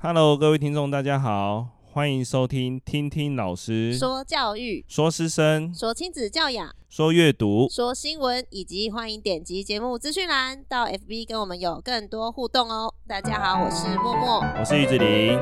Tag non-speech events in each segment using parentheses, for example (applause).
Hello，各位听众，大家好，欢迎收听听听老师说教育、说师生、说亲子教养、说阅读、说新闻，以及欢迎点击节目资讯栏到 FB 跟我们有更多互动哦。大家好，我是默默，我是玉子玲。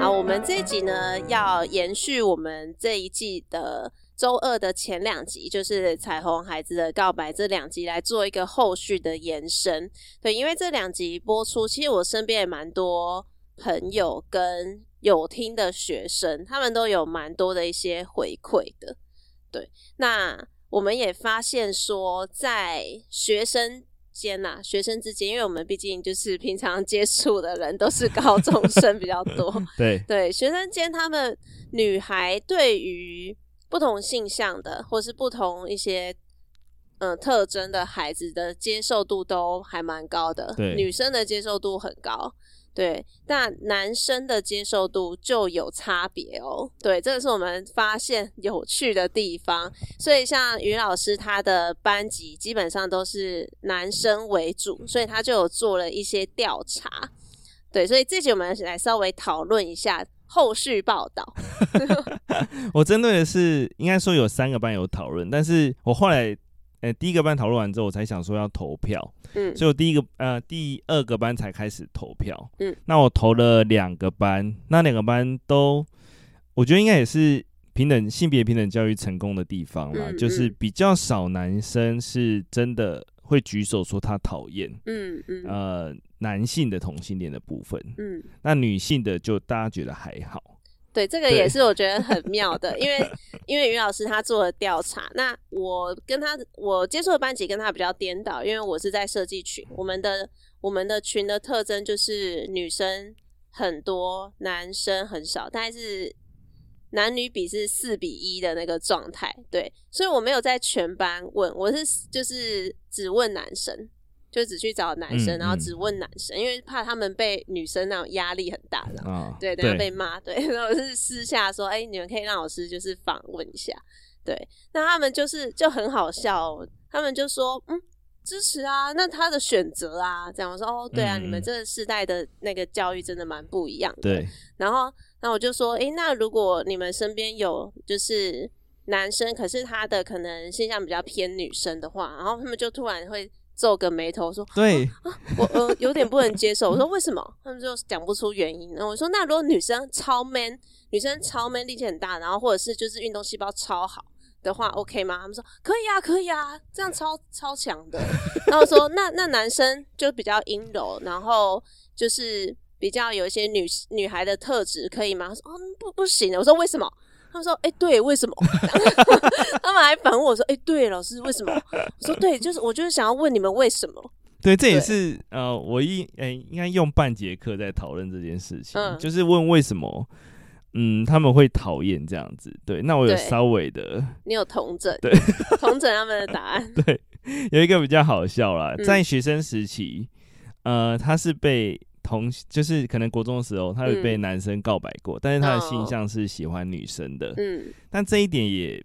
好，我们这一集呢，要延续我们这一季的。周二的前两集就是彩虹孩子的告白，这两集来做一个后续的延伸。对，因为这两集播出，其实我身边也蛮多朋友跟有听的学生，他们都有蛮多的一些回馈的。对，那我们也发现说，在学生间呐，学生之间，因为我们毕竟就是平常接触的人都是高中生比较多。(laughs) 对对，学生间他们女孩对于不同性向的，或是不同一些嗯、呃、特征的孩子的接受度都还蛮高的。对，女生的接受度很高，对，但男生的接受度就有差别哦。对，这个是我们发现有趣的地方。所以像于老师他的班级基本上都是男生为主，所以他就有做了一些调查。对，所以这集我们来稍微讨论一下。后续报道，(laughs) (laughs) 我针对的是应该说有三个班有讨论，但是我后来，呃，第一个班讨论完之后，我才想说要投票，嗯，所以我第一个呃第二个班才开始投票，嗯，那我投了两个班，那两个班都，我觉得应该也是平等性别平等教育成功的地方啦，嗯嗯，就是比较少男生是真的会举手说他讨厌，嗯嗯，呃。男性的同性恋的部分，嗯，那女性的就大家觉得还好。对，这个也是我觉得很妙的，因为 (laughs) 因为于老师他做了调查，那我跟他我接触的班级跟他比较颠倒，因为我是在设计群，我们的我们的群的特征就是女生很多，男生很少，大概是男女比是四比一的那个状态。对，所以我没有在全班问，我是就是只问男生。就只去找男生，嗯、然后只问男生，嗯、因为怕他们被女生那种压力很大的，哦、对，等下被骂，对，(laughs) 然后是私下说，哎、欸，你们可以让老师就是访问一下，对，那他们就是就很好笑，哦，他们就说，嗯，支持啊，那他的选择啊，这样。我说，哦，对啊，嗯、你们这个世代的那个教育真的蛮不一样的，对，然后，那我就说，哎、欸，那如果你们身边有就是男生，可是他的可能性象比较偏女生的话，然后他们就突然会。皱个眉头说：“对，啊啊、我呃有点不能接受。”我说：“为什么？”他们就讲不出原因。然后我说：“那如果女生超 man，女生超 man，力气很大，然后或者是就是运动细胞超好的话，OK 吗？”他们说：“可以啊，可以啊，这样超超强的。(laughs) ”然后我说：“那那男生就比较阴柔，然后就是比较有一些女女孩的特质，可以吗？”他说：“哦，不不行的。”我说：“为什么？”他们说：“哎、欸，对，为什么？” (laughs) 他们还反问我说：“哎、欸，对，老师，为什么？”我说：“对，就是我就是想要问你们为什么。”对，这也是呃，我一哎、欸，应该用半节课在讨论这件事情，嗯、就是问为什么，嗯，他们会讨厌这样子。对，那我有稍微的，(laughs) 你有同整，对，(laughs) 同整他们的答案。对，有一个比较好笑啦，在学生时期，嗯、呃，他是被。同就是可能国中的时候，他有被男生告白过，嗯、但是他的性向是喜欢女生的。嗯，但这一点也，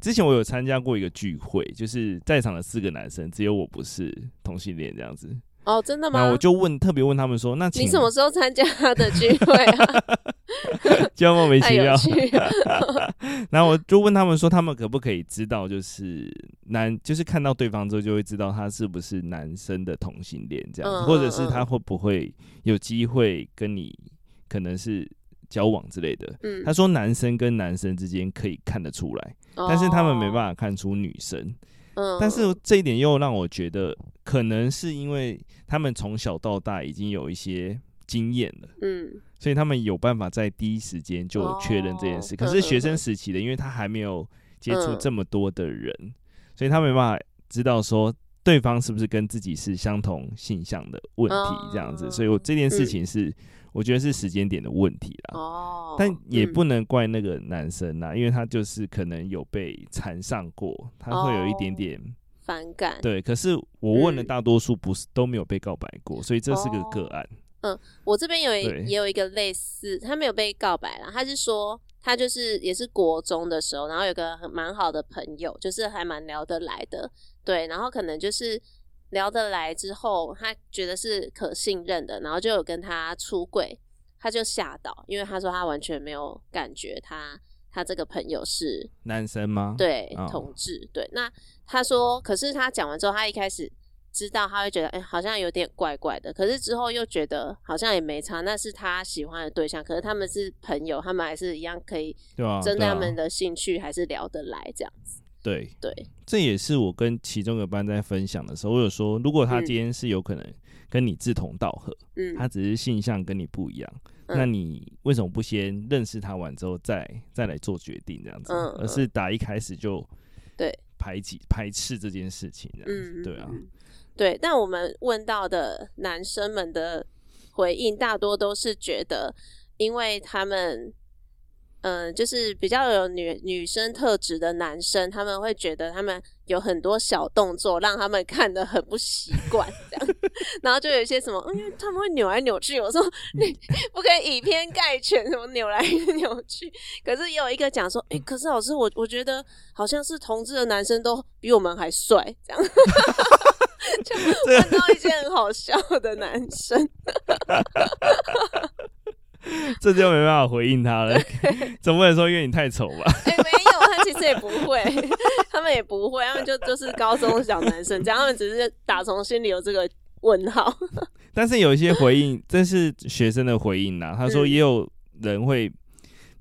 之前我有参加过一个聚会，就是在场的四个男生，只有我不是同性恋这样子。哦，真的吗？那我就问，特别问他们说：“那你什么时候参加他的聚会啊？” (laughs) 就莫名其妙。然后 (laughs) 我就问他们说：“他们可不可以知道，就是男，就是看到对方之后就会知道他是不是男生的同性恋这样或者是他会不会有机会跟你可能是交往之类的？”嗯、他说：“男生跟男生之间可以看得出来，哦、但是他们没办法看出女生。”嗯，但是这一点又让我觉得，可能是因为他们从小到大已经有一些经验了，嗯，所以他们有办法在第一时间就确认这件事。可是学生时期的，因为他还没有接触这么多的人，所以他没办法知道说对方是不是跟自己是相同性向的问题这样子。所以我这件事情是。我觉得是时间点的问题啦，哦，但也不能怪那个男生呐，因为他就是可能有被缠上过，他会有一点点反感。对，可是我问了大多数不是都没有被告白过，所以这是个个案。嗯，我这边有也有一个类似，他没有被告白啦，他是说他就是也是国中的时候，然后有个很蛮好的朋友，就是还蛮聊得来的，对，然后可能就是聊得来之后，他觉得是可信任的，然后就有跟他出轨，他就吓到，因为他说他完全没有感觉他他这个朋友是男生吗？对，哦、同志。对，那他说，可是他讲完之后，他一开始。知道他会觉得哎、欸，好像有点怪怪的，可是之后又觉得好像也没差，那是他喜欢的对象，可是他们是朋友，他们还是一样可以针对他们的兴趣还是聊得来这样子。对对，这也是我跟其中一个班在分享的时候，我有说，如果他今天是有可能跟你志同道合，嗯，他只是性向跟你不一样，嗯、那你为什么不先认识他完之后再再来做决定这样子，而是打一开始就对。排挤排斥这件事情这样子，嗯、对啊。对，但我们问到的男生们的回应，大多都是觉得，因为他们，嗯、呃，就是比较有女女生特质的男生，他们会觉得他们有很多小动作，让他们看得很不习惯，这样，然后就有一些什么，嗯，他们会扭来扭去，我说你不可以以偏概全，什么扭来 (laughs) 扭去。可是也有一个讲说，哎，可是老师，我我觉得好像是同志的男生都比我们还帅，这样。(laughs) 就看到一些很好笑的男生，(laughs) (laughs) 这就没办法回应他了。(laughs) 总不能说因为你太丑吧？(laughs) 哎、欸，没有，他其实也不会，他们也不会，他们就就是高中小男生，这样他们只是打从心里有这个问号。但是有一些回应，这是学生的回应呐。他说也有人会。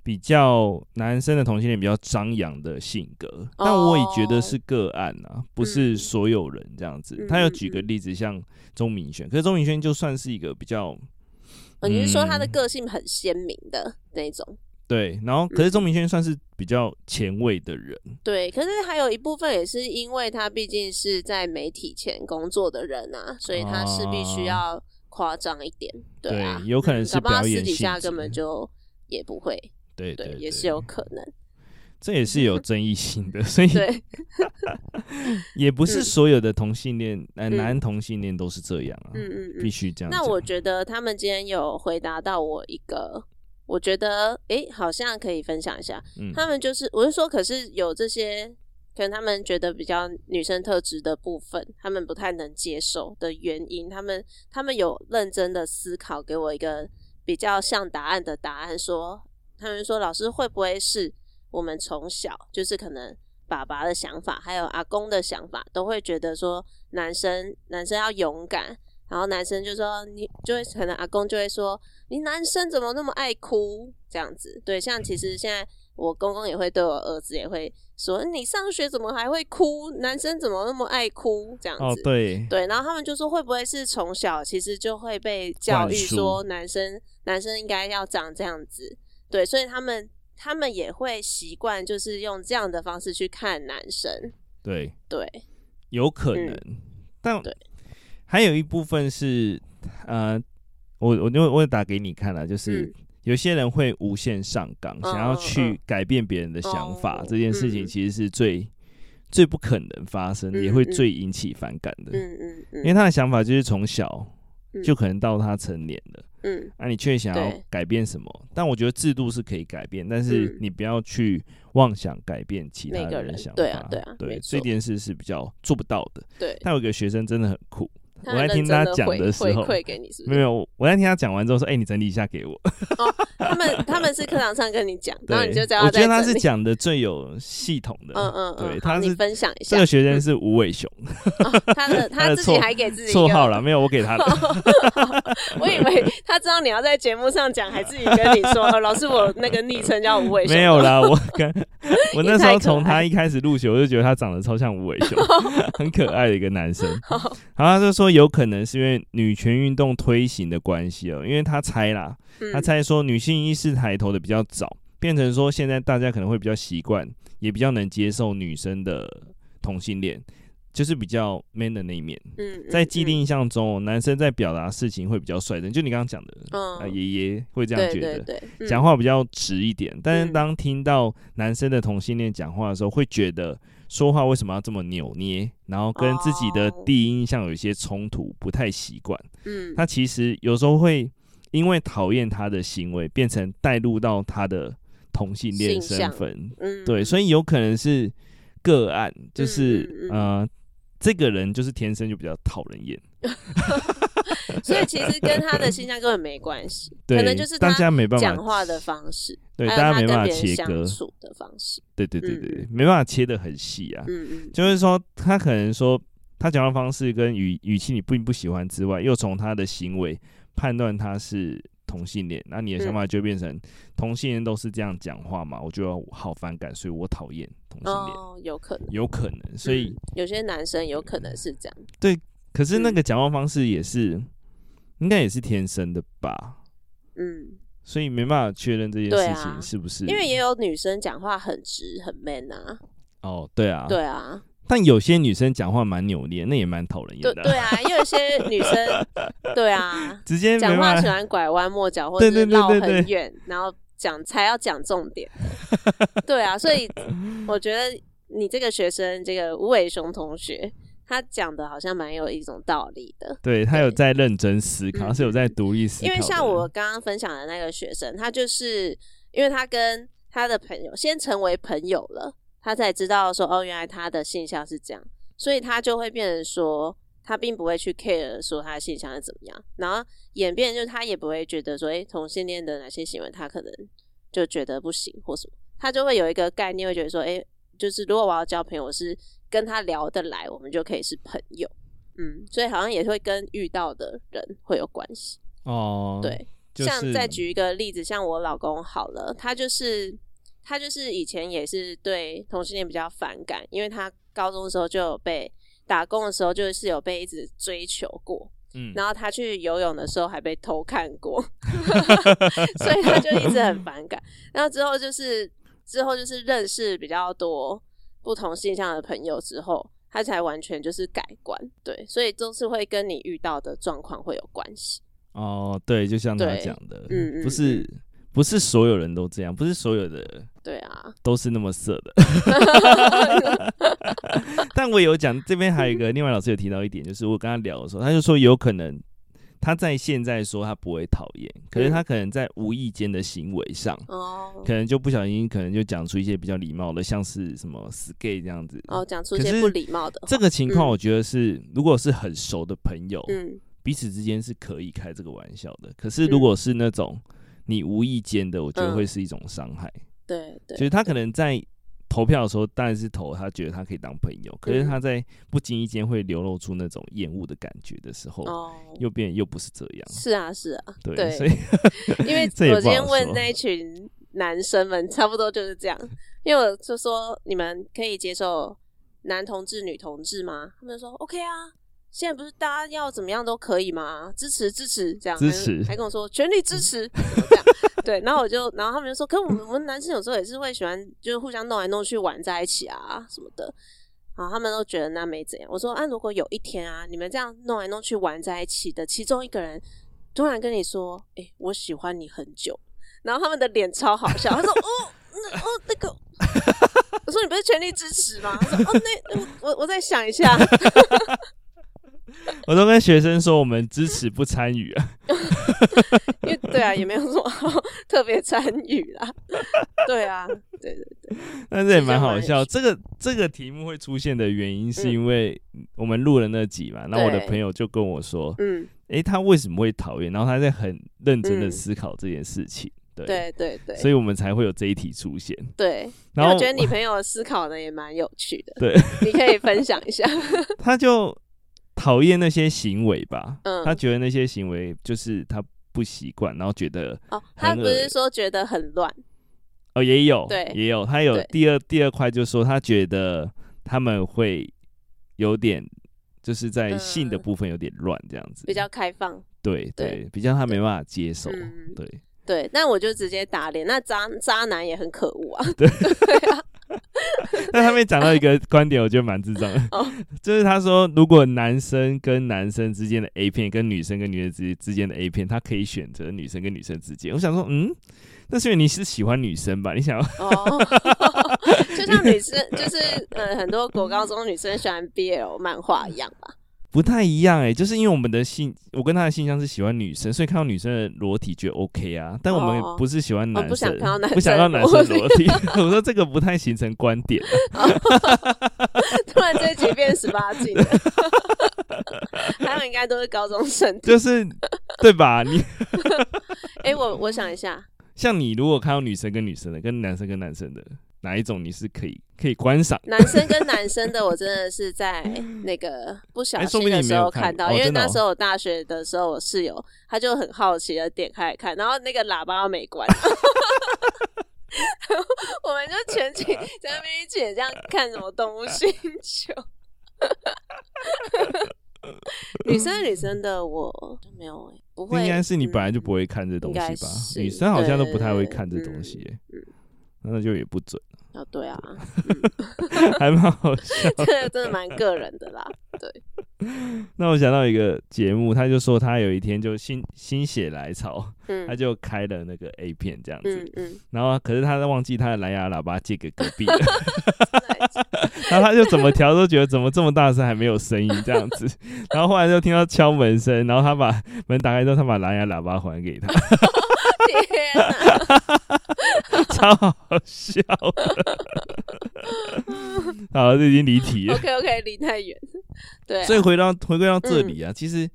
比较男生的同性恋比较张扬的性格，哦、但我也觉得是个案啊，嗯、不是所有人这样子。嗯、他有举个例子，像钟明轩，可是钟明轩就算是一个比较，哦、你是说他的个性很鲜明的那种？对，然后可是钟明轩算是比较前卫的人，嗯。对，可是还有一部分也是因为他毕竟是在媒体前工作的人啊，所以他是必须要夸张一点。对啊，对，有可能是表演，嗯、私底下根本就也不会。对对，对，也是有可能，这也是有争议性的，所以对 (laughs) 也不是所有的同性恋，男男同性恋都是这样啊，嗯嗯，必须这样。那我觉得他们今天有回答到我一个，我觉得哎，好像可以分享一下。嗯，他们就是，我是说，可是有这些可能他们觉得比较女生特质的部分，他们不太能接受的原因，他们他们有认真的思考，给我一个比较像答案的答案，说。他们说：“老师会不会是我们从小就是可能爸爸的想法，还有阿公的想法，都会觉得说男生男生要勇敢，然后男生就说你就会可能阿公就会说你男生怎么那么爱哭这样子？对，像其实现在我公公也会对我儿子也会说你上学怎么还会哭？男生怎么那么爱哭这样子？哦，对对，然后他们就说会不会是从小其实就会被教育说男生男生应该要长这样子？”对，所以他们他们也会习惯，就是用这样的方式去看男生。对对，有可能，嗯、但对，还有一部分是，呃，我我就我打给你看了，就是、嗯、有些人会无限上纲，嗯、想要去改变别人的想法，嗯、这件事情其实是最、嗯、最不可能发生，嗯、也会最引起反感的。嗯嗯嗯，因为他的想法就是从小就可能到他成年了。嗯，那、啊、你却想要改变什么？但我觉得制度是可以改变，但是你不要去妄想改变其他人的想法。对啊，对啊，对，这件事是比较做不到的。对，但有个学生真的很酷。我在听他讲的时候，回馈给你是不是？没有，我在听他讲完之后说：“哎，你整理一下给我。”哦，他们他们是课堂上跟你讲，(laughs) 然后你就这样。我觉得他是讲的最有系统的。嗯嗯，对，他是分享一下。这个学生是无尾熊，(laughs) 他的 (laughs) 他自己还给自己绰号了，没有我给他的。我以为他知道你要在节目上讲，还自己跟你说：“老师，我那个昵称叫无尾熊。”没有啦，我跟我那时候从他一开始入学，我就觉得他长得超像无尾熊，很可爱的一个男生。好，他就说有可能是因为。因为女权运动推行的关系哦，因为他猜啦，他猜说女性意识抬头的比较早，变成说现在大家可能会比较习惯，也比较能接受女生的同性恋，就是比较 man 的那一面。嗯，在既定印象中，男生在表达事情会比较率真，就你刚刚讲的，啊爷爷会这样觉得，讲话比较直一点。但是当听到男生的同性恋讲话的时候，会觉得。说话为什么要这么扭捏？然后跟自己的第一印象有一些冲突，不太习惯。嗯，他其实有时候会因为讨厌他的行为，变成带入到他的同性恋身份。嗯，对，所以有可能是个案，就是呃，这个人就是天生就比较讨人厌。(laughs) 所以其实跟他的形象根本没关系，可能就是大家没办法讲话的方式，对，大家没办法切割的方式，对对对对，没办法切的很细啊。嗯嗯，就是说他可能说他讲话方式跟语语气你并不喜欢之外，又从他的行为判断他是同性恋，那你的想法就变成同性恋都是这样讲话嘛？我就好反感，所以我讨厌同性恋。哦，有可能，有可能，所以有些男生有可能是这样。对。可是那个讲话方式也是，嗯、应该也是天生的吧？嗯，所以没办法确认这件事情是不是？啊、因为也有女生讲话很直很 man 啊。哦，对啊，对啊。但有些女生讲话蛮扭捏，那也蛮讨人厌的。对啊，因为有些女生，(laughs) 对啊，直接讲话喜欢拐弯抹角，或者是绕很远，然后讲才要讲重点。(laughs) 对啊，所以我觉得你这个学生，这个吴伟雄同学。他讲的好像蛮有一种道理的，对，他有在认真思考，他是有在独立思考。因为像我刚刚分享的那个学生，他就是因为他跟他的朋友先成为朋友了，他才知道说哦，原来他的性向是这样，所以他就会变成说，他并不会去 care 说他的性向是怎么样，然后演变就是他也不会觉得说，诶，同性恋的哪些行为他可能就觉得不行或什么，他就会有一个概念，会觉得说，诶，就是如果我要交朋友是。跟他聊得来，我们就可以是朋友，嗯，所以好像也会跟遇到的人会有关系哦。对，就是、像再举一个例子，像我老公好了，他就是他就是以前也是对同性恋比较反感，因为他高中的时候就有被打工的时候就是有被一直追求过，嗯，然后他去游泳的时候还被偷看过，(laughs) 所以他就一直很反感。然后之后就是之后就是认识比较多。不同性向的朋友之后，他才完全就是改观，对，所以都是会跟你遇到的状况会有关系。哦，对，就像他讲的，嗯，不是不是所有人都这样，不是所有的，对啊，都是那么色的。(laughs) 但我有讲，这边还有一个，(laughs) 另外老师有提到一点，就是我跟他聊的时候，他就说有可能。他在现在说他不会讨厌，可是他可能在无意间的行为上，哦，可能就不小心，可能就讲出一些比较礼貌的，像是什么 “skay” 这样子。哦，讲出一些不礼貌的。这个情况，我觉得是，如果是很熟的朋友，嗯，彼此之间是可以开这个玩笑的。可是如果是那种你无意间的，我觉得会是一种伤害。对对，就是他可能在。投票的时候当然是投，他觉得他可以当朋友。可是他在不经意间会流露出那种厌恶的感觉的时候，哦，又变又不是这样。是啊，是啊，对，对所以 (laughs) 因为 (laughs) 我今天问那一群男生们，差不多就是这样。因为我就说，你们可以接受男同志、女同志吗？他们就说 OK 啊。现在不是大家要怎么样都可以吗？支持支持，这样支持，还跟我说全力支持，(laughs) 这样对。然后我就，然后他们就说，可我们我们男生有时候也是会喜欢，就是互相弄来弄去玩在一起啊什么的。然后他们都觉得那没怎样。我说啊，如果有一天啊，你们这样弄来弄去玩在一起的其中一个人突然跟你说，哎、我喜欢你很久，然后他们的脸超好笑，他说哦，那哦那个，我说你不是全力支持吗？他说哦那我我再想一下。(laughs) 我都跟学生说，我们支持不参与啊，(laughs) 因为对啊，也没有什么特别参与啦。(laughs) 对啊，对对对，但是也蛮好笑。这个这个题目会出现的原因，是因为我们录了那集嘛。然后我的朋友就跟我说，嗯，诶，他为什么会讨厌？然后他在很认真的思考这件事情。对对对对，所以我们才会有这一题出现。对，然后我觉得你朋友思考的也蛮有趣的。对，你可以分享一下。他就。讨厌那些行为吧，嗯，他觉得那些行为就是他不习惯，然后觉得哦，他不是说觉得很乱，哦，也有，对，也有，他有第二第二块，就是说他觉得他们会有点，就是在性的部分有点乱，这样子，比较开放，对对，比较他没办法接受，对。对，那我就直接打脸，那渣渣男也很可恶啊，对 (laughs) 啊。(laughs) 那他们讲到一个观点，我觉得蛮智障的，(laughs) 就是他说，如果男生跟男生之间的 A 片，跟女生跟女生之之间的 A 片，他可以选择女生跟女生之间。我想说，嗯，那是因为你是喜欢女生吧？你想要，哦，(laughs) 就像女生，就是呃，很多国高中女生喜欢 BL 漫画一样吧。不太一样哎、欸，就是因为我们的性，我跟他的性向是喜欢女生，所以看到女生的裸体觉得 OK 啊。但我们不是喜欢男生，哦、不想看到男生，不想看到男生裸体。(laughs) 我说这个不太形成观点。(laughs) 突然这集变十八禁了，(laughs) 他们应该都是高中生，就是对吧？你，哎、欸，我我想一下，像你如果看到女生跟女生的，跟男生跟男生的。哪一种你是可以可以观赏？男生跟男生的，我真的是在 (laughs) 那个不小心的时候看到，欸看哦、因为那时候我大学的时候，我室友他就很好奇的点开来看，然后那个喇叭又没关，(laughs) 我们就全体在那边一起这样看什么动物星球。(laughs) 女生女生的我没有、欸，不会，应该是你本来就不会看这东西吧？女生好像都不太会看这东西、欸，嗯，那就也不准。哦，对啊，嗯、(laughs) 还蛮好笑，(laughs) 这个真的蛮个人的啦。对，(laughs) 那我想到一个节目，他就说他有一天就心心血来潮，嗯，他就开了那个 A 片这样子，嗯，嗯然后可是他忘记他的蓝牙喇叭借给隔壁了，然后他就怎么调都觉得怎么这么大声还没有声音这样子，然后后来就听到敲门声，然后他把门打开之后，他把蓝牙喇叭还给他。天哪，超好笑的！好，这已经离题了。(laughs) OK OK，离太远。对、啊，所以回到回归到这里啊，嗯、其实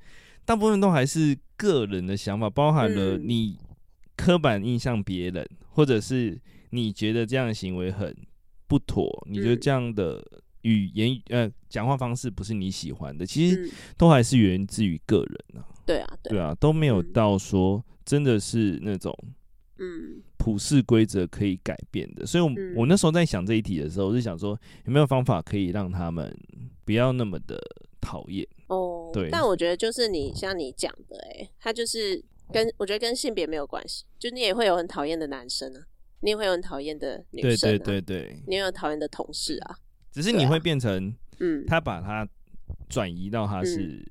大部分都还是个人的想法，包含了你刻板印象别人，嗯、或者是你觉得这样的行为很不妥，你觉得这样的语言呃讲话方式不是你喜欢的，其实都还是源自于个人啊。对啊，对啊，都没有到说。真的是那种，嗯，普世规则可以改变的。所以我，我、嗯、我那时候在想这一题的时候，我就想说，有没有方法可以让他们不要那么的讨厌？哦，对。但我觉得就是你像你讲的、欸，哎，他就是跟我觉得跟性别没有关系，就你也会有很讨厌的男生啊，你也会有很讨厌的女生、啊，对对对对，你也有讨厌的同事啊。只是你会变成，嗯，他把他转移到他是。嗯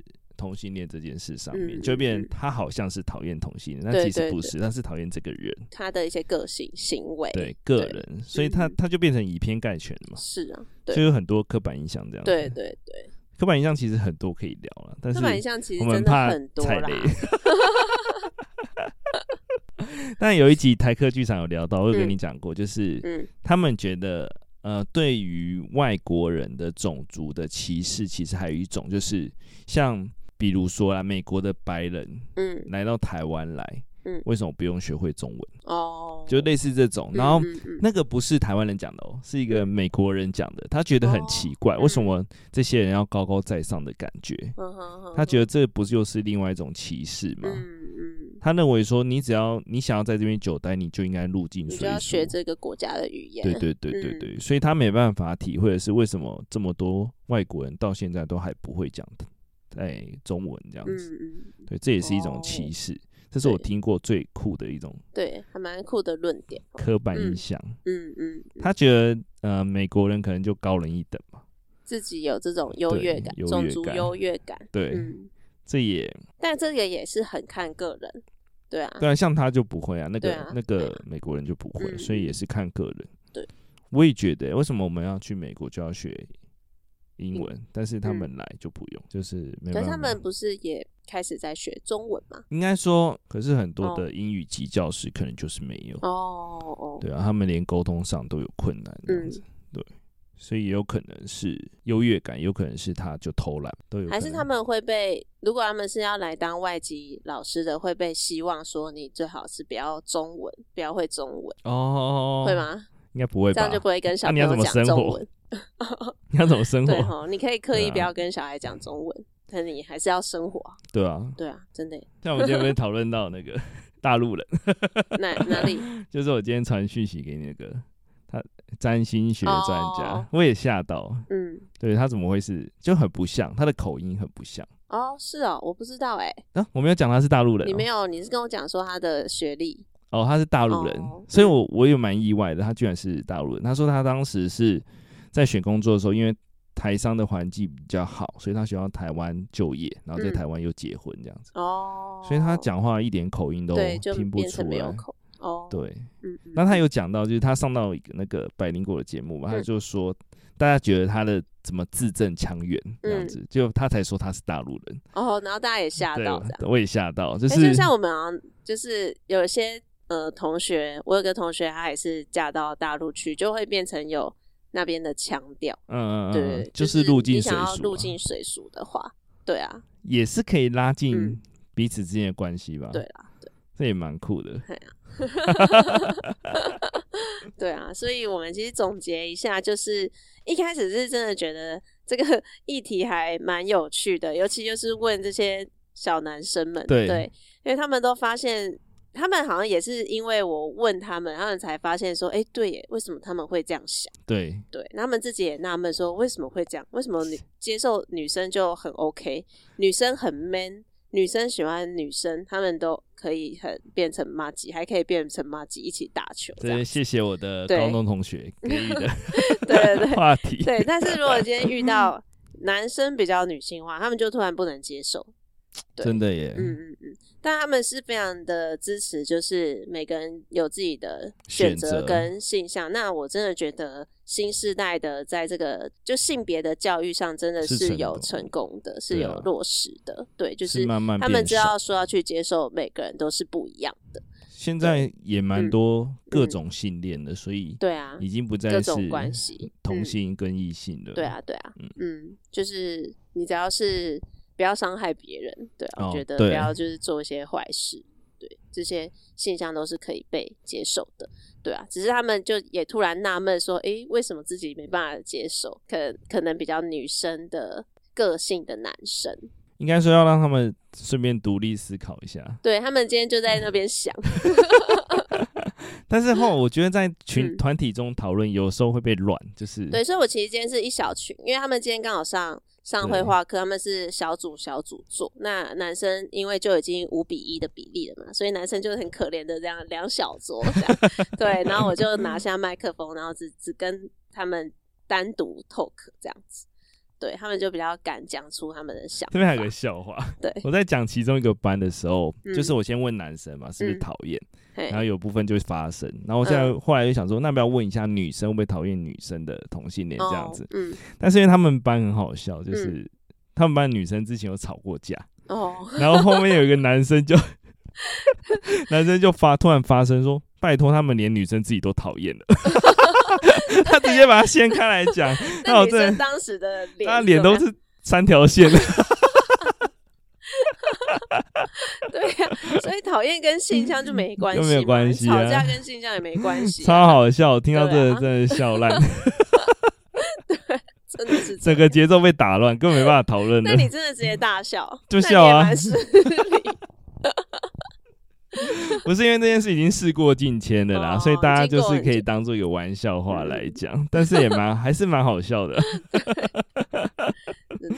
同性恋这件事上面，嗯、就变成他好像是讨厌同性恋，但、嗯、其实不是，他是讨厌这个人，他的一些个性行为，对个人，所以他他就变成以偏概全了嘛。是啊，就有很多刻板印象这样。对对对，刻板印象其实很多可以聊了，但是刻板印象其实真的很多啦。但 (laughs) 有一集台客剧场有聊到，我有跟你讲过，就是嗯，他们觉得呃，对于外国人的种族的歧视，其实还有一种就是像。比如说啊，美国的白人，嗯，来到台湾来，嗯，为什么不用学会中文？哦，就类似这种。然后那个不是台湾人讲的哦，是一个美国人讲的。他觉得很奇怪，为什么这些人要高高在上的感觉？他觉得这不就是另外一种歧视吗？他认为说，你只要你想要在这边久待，你就应该入境随俗，你就要学这个国家的语言。对对对对对，所以他没办法体会的是，为什么这么多外国人到现在都还不会讲的。在中文这样子，对，这也是一种歧视。哦、这是我听过最酷的一种，对，还蛮酷的论点。刻板印象，嗯嗯，他觉得呃，美国人可能就高人一等嘛，自己有这种优越感，种族优越感，对，嗯、这也，但这个也是很看个人，对啊，对啊，像他就不会啊，那个、啊、那个美国人就不会，嗯、所以也是看个人。对，我也觉得，为什么我们要去美国就要学？英文，但是他们来就不用，嗯、就是没办法。可是他们不是也开始在学中文吗？应该说，可是很多的英语级教师可能就是没有哦哦，对啊，他们连沟通上都有困难这样子，嗯、对，所以也有可能是优越感，有可能是他就偷懒，都有。还是他们会被，如果他们是要来当外籍老师的，会被希望说你最好是不要中文，不要会中文哦，会吗？应该不会吧，这样就不会跟小朋友讲中文。(laughs) 你要怎么生活？对哈，你可以刻意不要跟小孩讲中文，啊、但你还是要生活。对啊，对啊，真的。像我们今天讨论到那个 (laughs) 大陆人，哪哪里？(laughs) 就是我今天传讯息给你那个他占星学专家，哦、我也吓到。嗯，对他怎么会是就很不像，他的口音很不像。哦，是哦，我不知道哎。啊，我没有讲他是大陆人、哦，你没有，你是跟我讲说他的学历。哦，他是大陆人，哦、所以我我也蛮意外的，他居然是大陆人。他说他当时是。在选工作的时候，因为台商的环境比较好，所以他喜欢台湾就业，然后在台湾又结婚这样子。哦、嗯，所以他讲话一点口音都听不出来。哦，对，嗯，那他有讲到，就是他上到一个那个百灵果的节目嘛，嗯、他就说大家觉得他的怎么字正腔圆这样子，就、嗯、他才说他是大陆人。哦，然后大家也吓到，我也吓到，就是、欸、就像我们啊，就是有些呃同学，我有个同学，他也是嫁到大陆去，就会变成有。那边的腔调。嗯嗯嗯，对，就是入境水俗、啊。你想要入境水俗的话，对啊，也是可以拉近彼此之间的关系吧？对啊，对，这也蛮酷的。(laughs) 对啊，所以我们其实总结一下，就是一开始是真的觉得这个议题还蛮有趣的，尤其就是问这些小男生们，对，对，因为他们都发现。他们好像也是因为我问他们，他们才发现说，哎、欸，对耶，为什么他们会这样想？对对，他们自己也纳闷说，为什么会这样？为什么女接受女生就很 OK，女生很 man，女生喜欢女生，他们都可以很变成麻吉，还可以变成麻吉一起打球。对，谢谢我的高中同学给予的 (laughs) 对 (laughs) 话题。对，但是如果今天遇到男生比较女性化，他们就突然不能接受。真的耶，嗯嗯嗯，但他们是非常的支持，就是每个人有自己的选择跟性向。那我真的觉得新时代的在这个就性别的教育上，真的是有成功的，是，是有落实的。对，啊、对，就是他们知道说要去接受每个人都是不一样的。现在也蛮多各种性恋的，嗯、所以对啊，已经不再是关系同性跟异性的、嗯。对啊，对啊，嗯嗯，就是你只要是。不要伤害别人，对、啊，我、哦、觉得不要就是做一些坏事，对，这些现象都是可以被接受的，对啊，只是他们就也突然纳闷说，诶、欸，为什么自己没办法接受？可可能比较女生的个性的男生，应该说要让他们顺便独立思考一下。对，他们今天就在那边想 (laughs) (laughs) 但是后我觉得在群团、嗯、体中讨论有时候会被乱，就是对，所以我其实今天是一小群，因为他们今天刚好上。上绘画课，他们是小组小组做。那男生因为就已经五比一的比例了嘛，所以男生就很可怜的这样两小桌这样。对，然后我就拿下麦克风，然后只只跟他们单独 talk 这样子。对，他们就比较敢讲出他们的想法。这边还有个笑话，对，我在讲其中一个班的时候，嗯、就是我先问男生嘛，是不是讨厌？嗯然后有部分就会发生，然后我现在后来就想说，那不要问一下女生会不会讨厌女生的同性恋这样子？嗯，但是因为他们班很好笑，就是他们班女生之前有吵过架哦，然后后面有一个男生就 (laughs) 男生就发突然发声说，拜托他们连女生自己都讨厌了，(laughs) 他直接把它掀开来讲，(laughs) 那我这当时的脸，他脸都是三条线。对呀、啊，所以讨厌跟性向就没关系，没有关系、啊，吵架跟性向也没关系、啊，(laughs) 超好笑！听到这个真的笑烂，(laughs) (laughs) 对，真的是整个节奏被打乱，根本没办法讨论。那你真的直接大笑，就笑啊！不是因为这件事已经事过境迁的啦，哦、所以大家就是可以当做一个玩笑话来讲，嗯、但是也蛮还是蛮好笑的。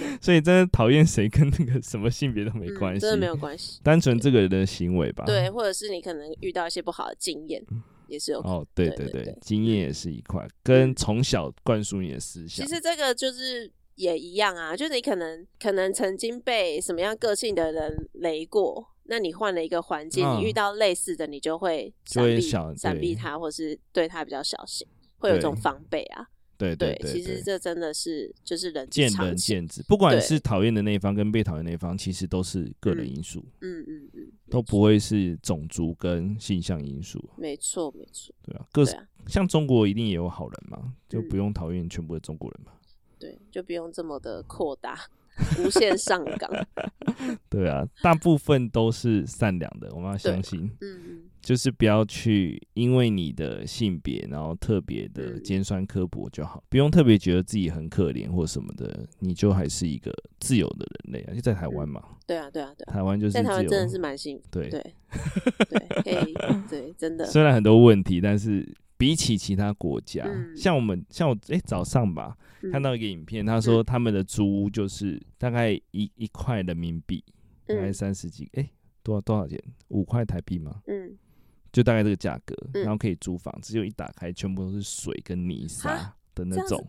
(laughs) 所以真的讨厌谁跟那个什么性别都没关系、嗯，真的没有关系，单纯这个人的行为吧。对，或者是你可能遇到一些不好的经验，也是有哦。对对对，对对对经验也是一块，跟从小灌输你的思想。其实这个就是也一样啊，就是你可能可能曾经被什么样个性的人雷过。那你换了一个环境，嗯、你遇到类似的，你就会闪避闪避他，或是对他比较小心，会有这种防备啊。对对，其实这真的是就是人见仁见智，不管是讨厌的那一方跟被讨厌那一方，其实都是个人因素。嗯嗯嗯，都不会是种族跟性向因素。没错没错。对啊，各啊像中国一定也有好人嘛，就不用讨厌全部的中国人嘛。对，就不用这么的扩大。无限上纲，(laughs) 对啊，大部分都是善良的，我们要相信。嗯，就是不要去因为你的性别，然后特别的尖酸刻薄就好，不用特别觉得自己很可怜或什么的，你就还是一个自由的人类啊，就在台湾嘛。对啊，对啊，对。台湾就是在台湾真的是蛮幸福。对对 (laughs) 对，可以对，真的。虽然很多问题，但是比起其他国家，像我们，像我，哎，早上吧。看到一个影片，他说他们的租屋就是大概一一块人民币，大概三十几，哎、欸，多少多少钱？五块台币吗？嗯，就大概这个价格，然后可以租房，只有一打开，全部都是水跟泥沙的那种，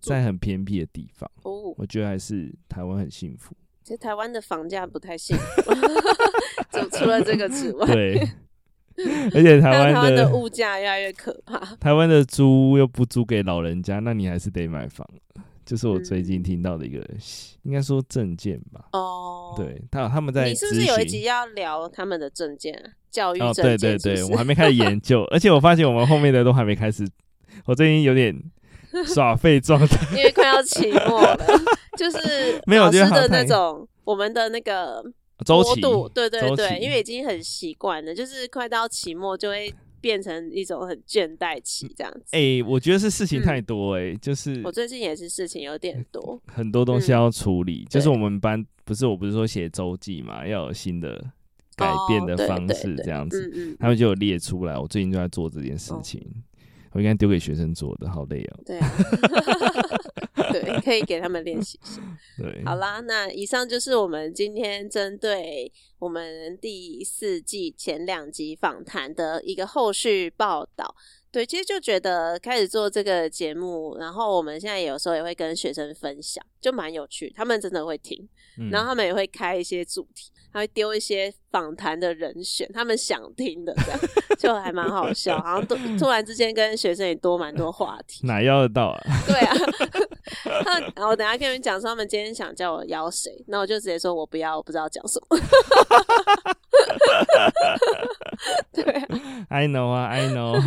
在很偏僻的地方。哦，我觉得还是台湾很幸福。其实台湾的房价不太幸福，(laughs) 就除了这个之外，对。(laughs) 而且台湾的物价越来越可怕。台湾的租又不租给老人家，那你还是得买房。就是我最近听到的一个，嗯、应该说证件吧。哦，对，他他们在。你是不是有一集要聊他们的证件啊？教育政见？哦，对对对，我还没开始研究，而且我发现我们后面的都还没开始。我最近有点耍废 (laughs) 状态，因为快要期末了，就 (laughs) 是没有老师的那种我们的那个周期，对对对，因为已经很习惯了，就是快到期末就会。变成一种很倦怠期这样子。哎、欸，我觉得是事情太多哎、欸，嗯、就是我最近也是事情有点多，很多东西要处理。嗯、就是我们班不是我不是说写周记嘛，要有新的改变的方式这样子，哦、他们就有列出来。我最近就在做这件事情，哦、我应该丢给学生做的，好累哦。对、啊。(laughs) 对，可以给他们练习一下。对，好啦，那以上就是我们今天针对我们第四季前两集访谈的一个后续报道。对，其实就觉得开始做这个节目，然后我们现在有时候也会跟学生分享，就蛮有趣，他们真的会听，嗯、然后他们也会开一些主题，他会丢一些访谈的人选，他们想听的，这样就还蛮好笑，然后突突然之间跟学生也多蛮多话题，哪邀得到啊？(laughs) 对啊，那然后我等下跟你们讲说他们今天想叫我邀谁，那我就直接说我不要，我不知道讲什么。(laughs) 对啊，I know 啊，I know。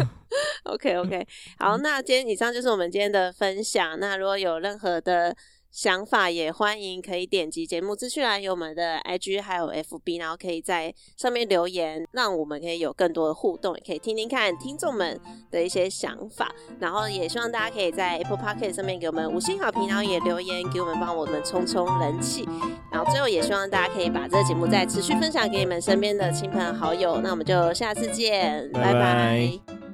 OK OK，好，那今天以上就是我们今天的分享。那如果有任何的想法，也欢迎可以点击节目资讯栏有我们的 IG 还有 FB，然后可以在上面留言，让我们可以有更多的互动，也可以听听看听众们的一些想法。然后也希望大家可以在 Apple Podcast 上面给我们五星好评，然后也留言给我们，帮我们冲冲人气。然后最后也希望大家可以把这个节目再持续分享给你们身边的亲朋好友。那我们就下次见，拜拜。拜拜。